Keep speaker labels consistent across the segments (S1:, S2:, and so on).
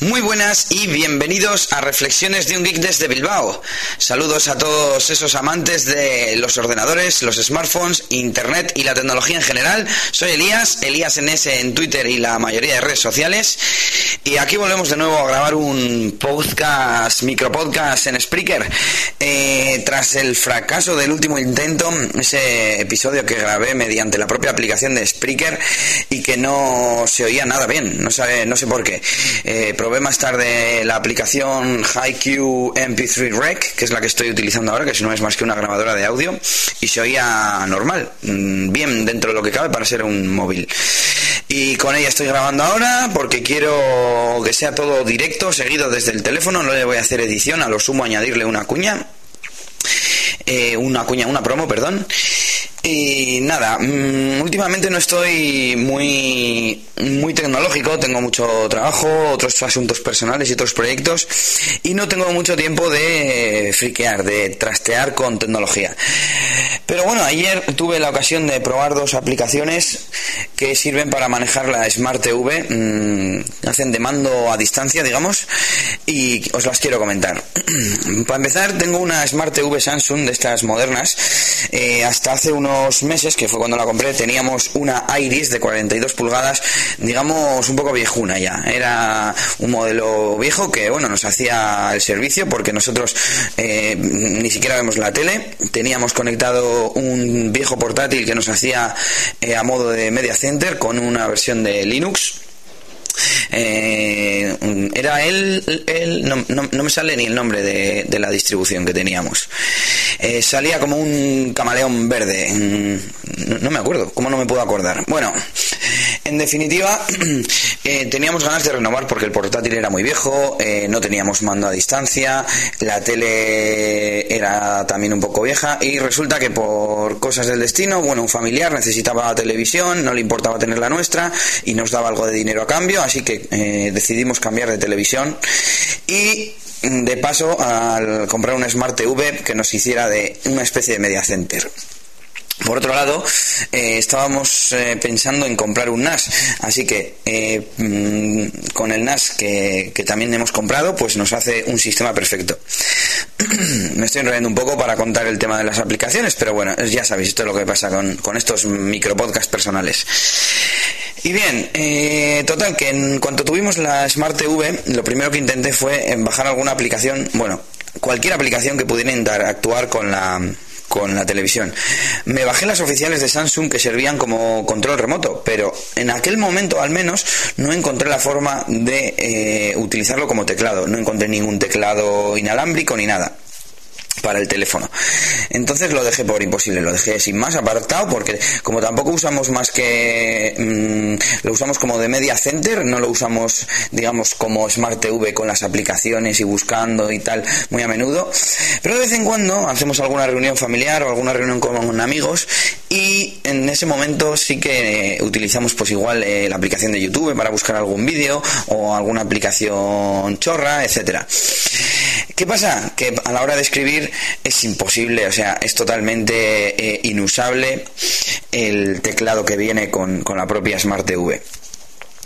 S1: Muy buenas y bienvenidos a Reflexiones de un Geek desde Bilbao. Saludos a todos esos amantes de los ordenadores, los smartphones, internet y la tecnología en general. Soy Elías, Elías NS en Twitter y la mayoría de redes sociales. Y aquí volvemos de nuevo a grabar un podcast, micropodcast en Spreaker. Eh, tras el fracaso del último intento, ese episodio que grabé mediante la propia aplicación de Spreaker y que no se oía nada bien, no, sabe, no sé por qué. Eh, probé más tarde la aplicación HiQ MP3 Rec, que es la que estoy utilizando ahora, que si no es más que una grabadora de audio, y se oía normal, mm, bien dentro de lo que cabe para ser un móvil. Y con ella estoy grabando ahora porque quiero que sea todo directo, seguido desde el teléfono, no le voy a hacer edición, a lo sumo añadirle una cuña. Eh, una cuña, una promo, perdón. Y nada, mm, últimamente no estoy muy, muy tecnológico, tengo mucho trabajo, otros asuntos personales y otros proyectos y no tengo mucho tiempo de friquear, de trastear con tecnología. Pero bueno, ayer tuve la ocasión de probar dos aplicaciones que sirven para manejar la Smart TV, mm, hacen de mando a distancia, digamos, y os las quiero comentar. para empezar, tengo una Smart TV Samsung de estas modernas, eh, hasta hace unos meses, que fue cuando la compré, teníamos una Iris de 42 pulgadas, digamos un poco viejuna ya. Era un modelo viejo que, bueno, nos hacía el servicio porque nosotros eh, ni siquiera vemos la tele. Teníamos conectado un viejo portátil que nos hacía eh, a modo de media center con una versión de Linux eh, era él, él no, no, me sale ni el nombre de, de la distribución que teníamos. Eh, salía como un camaleón verde. Mm, no, me acuerdo, ¿cómo no me puedo acordar? Bueno, en definitiva, eh, teníamos ganas de renovar porque el portátil era muy viejo, eh, no teníamos mando a distancia, la tele era también un poco vieja y resulta que por cosas del destino, bueno, un familiar necesitaba televisión, no le importaba tener la nuestra y nos daba algo de dinero a cambio, así que eh, decidimos cambiar de televisión y de paso al comprar una Smart TV que nos hiciera de una especie de media center. Por otro lado, eh, estábamos eh, pensando en comprar un NAS, así que eh, mm, con el NAS que, también hemos comprado, pues nos hace un sistema perfecto. Me estoy enrollando un poco para contar el tema de las aplicaciones, pero bueno, ya sabéis, esto es lo que pasa con, con estos micropodcasts personales. Y bien, total, que en cuanto tuvimos la Smart TV, lo primero que intenté fue bajar alguna aplicación, bueno, cualquier aplicación que pudiera actuar con la con la televisión. Me bajé las oficiales de Samsung que servían como control remoto, pero en aquel momento al menos no encontré la forma de eh, utilizarlo como teclado. No encontré ningún teclado inalámbrico ni nada para el teléfono. Entonces lo dejé por imposible, lo dejé sin más apartado porque como tampoco usamos más que mm, lo usamos como de media center, no lo usamos digamos como Smart TV con las aplicaciones y buscando y tal muy a menudo, pero de vez en cuando hacemos alguna reunión familiar o alguna reunión con amigos y en ese momento sí que utilizamos pues igual eh, la aplicación de YouTube para buscar algún vídeo o alguna aplicación chorra, etcétera. ¿Qué pasa? Que a la hora de escribir es imposible, o sea, es totalmente eh, inusable el teclado que viene con, la propia Smart TV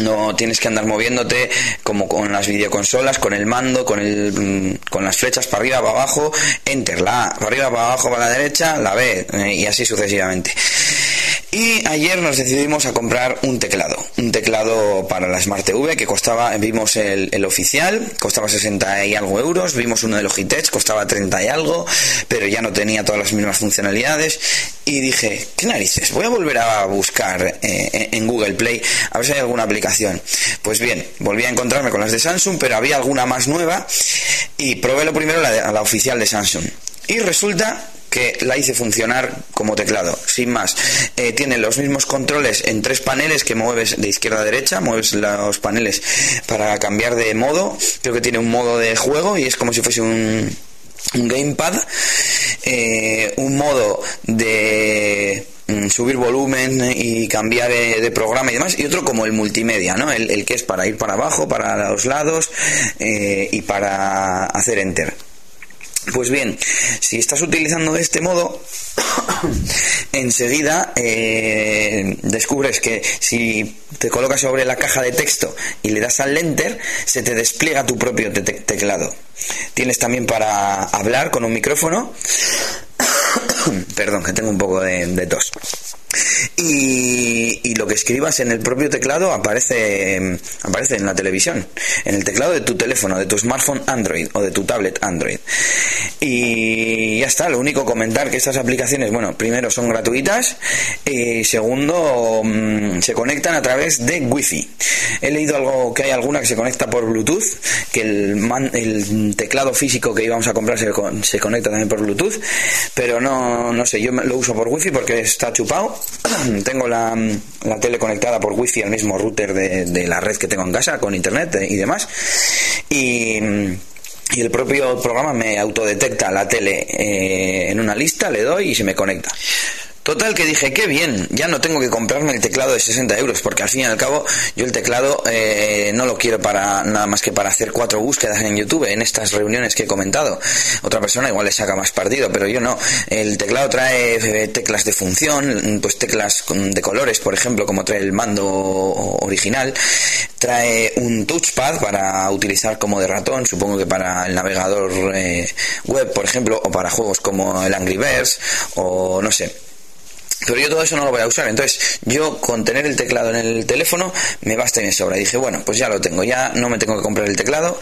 S1: no tienes que andar moviéndote como con las videoconsolas, con el mando, con el mm, con las flechas para arriba, para abajo, enter la A, para arriba, para abajo, para la derecha, la B eh, y así sucesivamente. Y ayer nos decidimos a comprar un teclado, un teclado para la Smart TV que costaba, vimos el, oficial, costaba 60 y algo euros, vimos uno de Logitech, costaba 30 y algo, pero ya no tenía todas las mismas funcionalidades y dije, ¿qué narices? Voy a volver a buscar eh, en Google Play a ver si hay alguna aplicación. Pues bien, volví a encontrarme con las de Samsung, pero había alguna más nueva y probé lo primero la, la oficial de Samsung. Y resulta que la hice funcionar como teclado, sin más. Eh, tiene los mismos controles en tres paneles que mueves de izquierda a derecha, mueves los paneles para cambiar de modo. Creo que tiene un modo de juego y es como si fuese un, un gamepad. Eh, un modo de mm, subir volumen y cambiar eh, de programa y demás, y otro como el multimedia, ¿no? El, el que es para ir para abajo, para los lados y para hacer enter. Pues bien, si estás utilizando este modo, enseguida eh, descubres que si te colocas sobre la caja de texto y le das al enter, se te despliega tu propio teclado. Tienes también para hablar con un micrófono. Perdón, que tengo un poco de tos. Y, lo que escribas en el propio teclado aparece, aparece en la televisión, en el teclado de tu teléfono, de tu smartphone Android o de tu tablet Android. Y ya está, lo único comentar que estas aplicaciones, bueno, primero son gratuitas y segundo mm, se conectan a través de Wi-Fi. He leído algo que hay alguna que se conecta por Bluetooth, que el, el teclado físico que íbamos a comprar se, se conecta también por Bluetooth, pero no, no sé, yo lo uso por Wi-Fi porque está chupado tengo la, tele conectada por wifi al mismo router de, la red que tengo en casa con internet y demás y y el propio programa me autodetecta la tele eh, en una lista, le doy y se me conecta. Total que dije, qué bien, ya no tengo que comprarme el teclado de 60 euros, porque al fin y al cabo yo el teclado eh, no lo quiero para nada más que para hacer cuatro búsquedas en YouTube, en estas reuniones que he comentado. Otra persona igual le saca más partido, pero yo no. El teclado trae eh, teclas de función, pues teclas de colores, por ejemplo, como trae el mando original. Trae un touchpad para utilizar como de ratón, supongo que para el navegador eh, web, por ejemplo, o para juegos como el Angry Birds, o no sé pero yo todo eso no lo voy a usar. Entonces, yo con tener el teclado en el teléfono me basta y me sobra. Y dije, bueno, pues ya lo tengo, ya no me tengo que comprar el teclado,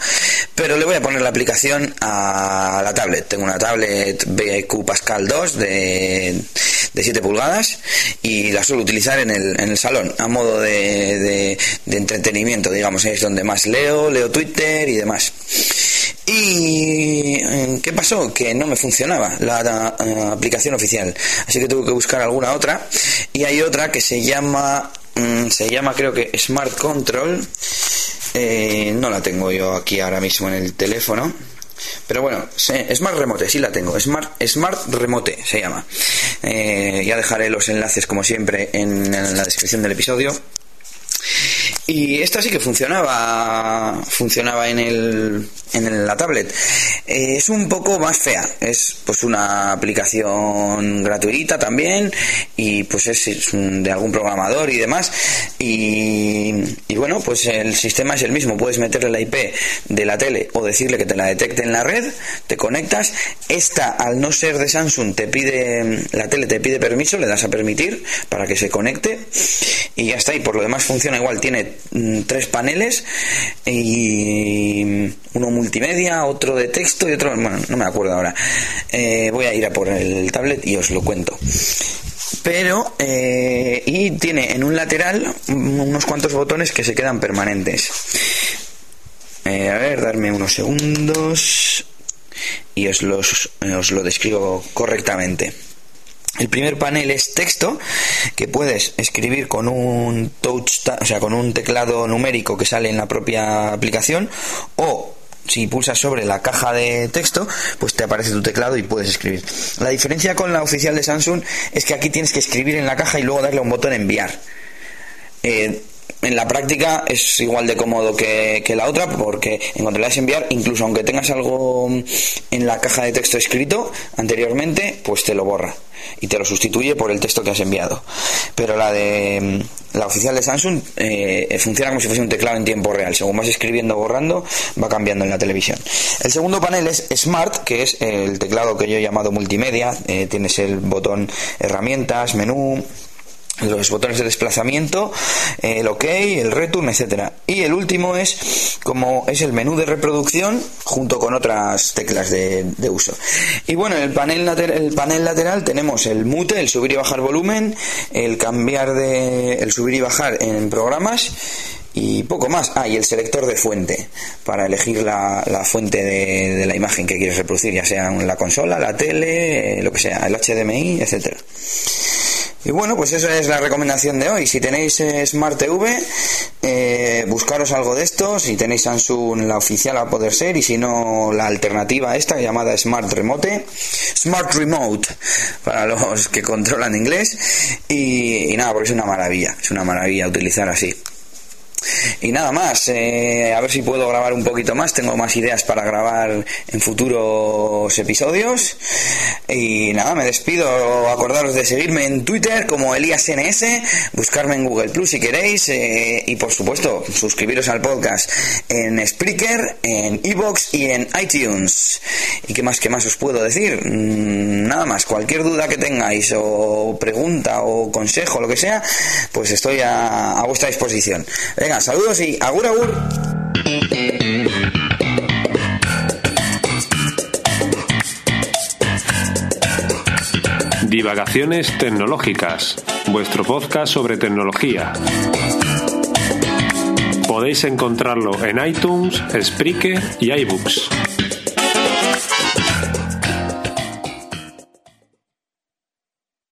S1: pero le voy a poner la aplicación a la tablet. Tengo una tablet BQ Pascal 2 de, de 7 pulgadas y la suelo utilizar en el, en el salón a modo de, de, de entretenimiento, digamos. Es donde más leo, leo Twitter y demás. ¿Y eh, qué pasó? Que no me funcionaba la, eh, aplicación oficial. Así que tuve que buscar alguna otra. Y hay otra que se llama, mm, se llama creo que Smart Control. Eh, no la tengo yo aquí ahora mismo en el teléfono. Pero bueno, Smart Remote, sí la tengo. Smart, Smart Remote se llama. ya dejaré los enlaces como siempre en la descripción del episodio. Y esta sí que funcionaba, funcionaba en, el, en la tablet. Eh, es un poco más fea, es pues una aplicación gratuita también y pues es, de algún programador y demás. Y, y, bueno, pues el sistema es el mismo, puedes meterle la IP de la tele o decirle que te la detecte en la red, te conectas. Esta, al no ser de Samsung, te pide, la tele te pide permiso, le das a permitir para que se conecte y ya está. Y por lo demás funciona igual, tiene tres paneles y uno multimedia, otro de texto y otro, bueno, no me acuerdo ahora. Eh, voy a ir a por el tablet y os lo cuento. Pero eh, y tiene en un lateral unos cuantos botones que se quedan permanentes. Eh, a ver darme unos segundos y os los os lo describo correctamente el primer panel es texto, que puedes escribir con un touch, o sea, con un teclado numérico que sale en la propia aplicación, o si pulsas sobre la caja de texto, pues te aparece tu teclado y puedes escribir. La diferencia con la oficial de Samsung es que aquí tienes que escribir en la caja y luego darle a un botón enviar. Eh, en la práctica es igual de cómodo que, la otra porque en cuanto le das enviar, incluso aunque tengas algo en la caja de texto escrito anteriormente, pues te lo borra y te lo sustituye por el texto que has enviado. Pero la de la oficial de Samsung eh, funciona como si fuese un teclado en tiempo real. Según vas escribiendo o borrando, va cambiando en la televisión. El segundo panel es Smart, que es el teclado que yo he llamado multimedia. Eh, tienes el botón herramientas, menú, los botones de desplazamiento, el OK, el return, etcétera. Y el último es como es el menú de reproducción junto con otras teclas de, uso. Y bueno, en el panel, el panel lateral tenemos el mute, el subir y bajar volumen, el cambiar de, el subir y bajar en programas y poco más. Ah, y el selector de fuente para elegir la, fuente de, de, la imagen que quieres reproducir, ya sea en la consola, la tele, lo que sea, el HDMI, etcétera. Y bueno, pues eso es la recomendación de hoy. Si tenéis eh, Smart TV, eh, buscaros algo de esto. Si tenéis Samsung, la oficial a poder ser. Y si no, la alternativa esta llamada Smart Remote. Smart Remote, para los que controlan inglés. Y, y nada, porque es una maravilla. Es una maravilla utilizar así. Y nada más, eh, a ver si puedo grabar un poquito más, tengo más ideas para grabar en futuros episodios. Y nada, me despido, acordaros de seguirme en Twitter como ElíasNS, buscarme en Google Plus si queréis, eh, y por supuesto, suscribiros al podcast en Spreaker, en Evox y en iTunes. ¿Y qué más, qué más os puedo decir? Mm, nada más, cualquier duda que tengáis o pregunta o consejo, lo que sea, pues estoy a, a vuestra disposición. Venga, saludos y agur agur.
S2: Divagaciones Tecnológicas, vuestro podcast sobre tecnología. Podéis encontrarlo en iTunes, Spreaker y iBooks.